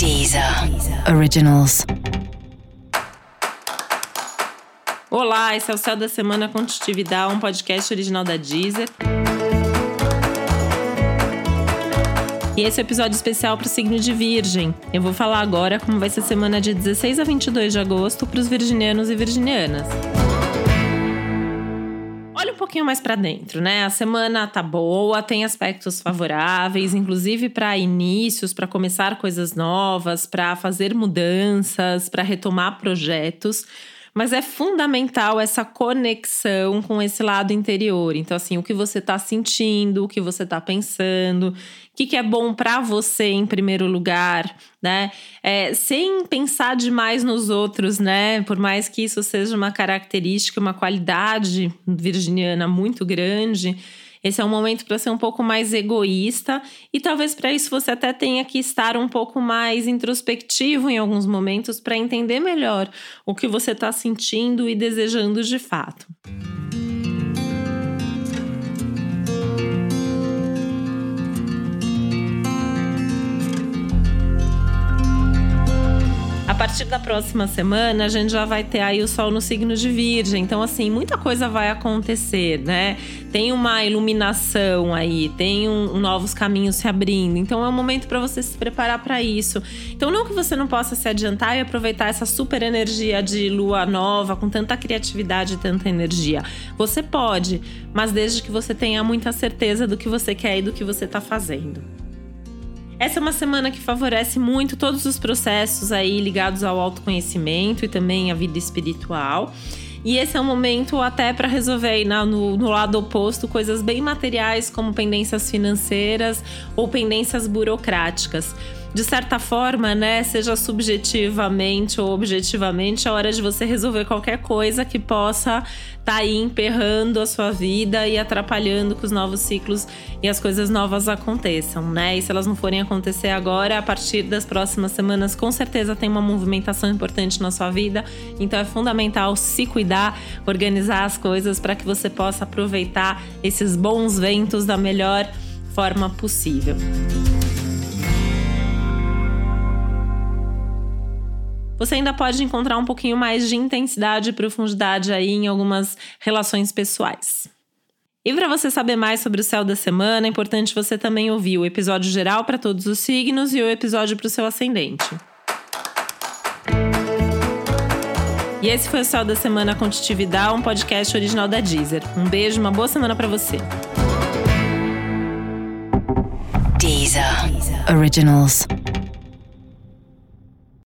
Deezer Originals. Olá, esse é o Céu da Semana Contitividade, um podcast original da Deezer. E esse é o episódio especial para o signo de Virgem. Eu vou falar agora como vai ser a semana de 16 a 22 de agosto para os virginianos e virginianas pouquinho mais para dentro, né? A semana tá boa, tem aspectos favoráveis, inclusive para inícios, para começar coisas novas, para fazer mudanças, para retomar projetos. Mas é fundamental essa conexão com esse lado interior. Então, assim, o que você está sentindo, o que você está pensando, o que, que é bom para você em primeiro lugar, né? É, sem pensar demais nos outros, né? Por mais que isso seja uma característica, uma qualidade virginiana muito grande esse é um momento para ser um pouco mais egoísta e talvez para isso você até tenha que estar um pouco mais introspectivo em alguns momentos para entender melhor o que você está sentindo e desejando de fato. Partir da próxima semana, a gente já vai ter aí o sol no signo de Virgem. Então, assim, muita coisa vai acontecer, né? Tem uma iluminação aí, tem um, novos caminhos se abrindo. Então, é um momento para você se preparar para isso. Então, não que você não possa se adiantar e aproveitar essa super energia de lua nova, com tanta criatividade e tanta energia. Você pode, mas desde que você tenha muita certeza do que você quer e do que você está fazendo. Essa é uma semana que favorece muito todos os processos aí ligados ao autoconhecimento e também à vida espiritual. E esse é um momento até para resolver aí no, no, lado oposto coisas bem materiais, como pendências financeiras ou pendências burocráticas de certa forma, né, seja subjetivamente ou objetivamente, é hora de você resolver qualquer coisa que possa estar tá aí emperrando a sua vida e atrapalhando que os novos ciclos e as coisas novas aconteçam, né? E se elas não forem acontecer agora, a partir das próximas semanas, com certeza tem uma movimentação importante na sua vida. Então é fundamental se cuidar, organizar as coisas para que você possa aproveitar esses bons ventos da melhor forma possível. Você ainda pode encontrar um pouquinho mais de intensidade e profundidade aí em algumas relações pessoais. E para você saber mais sobre o céu da semana, é importante você também ouvir o episódio geral para todos os signos e o episódio para o seu ascendente. E esse foi o Céu da Semana com Titividade, um podcast original da Deezer. Um beijo, uma boa semana para você. Deezer. Originals.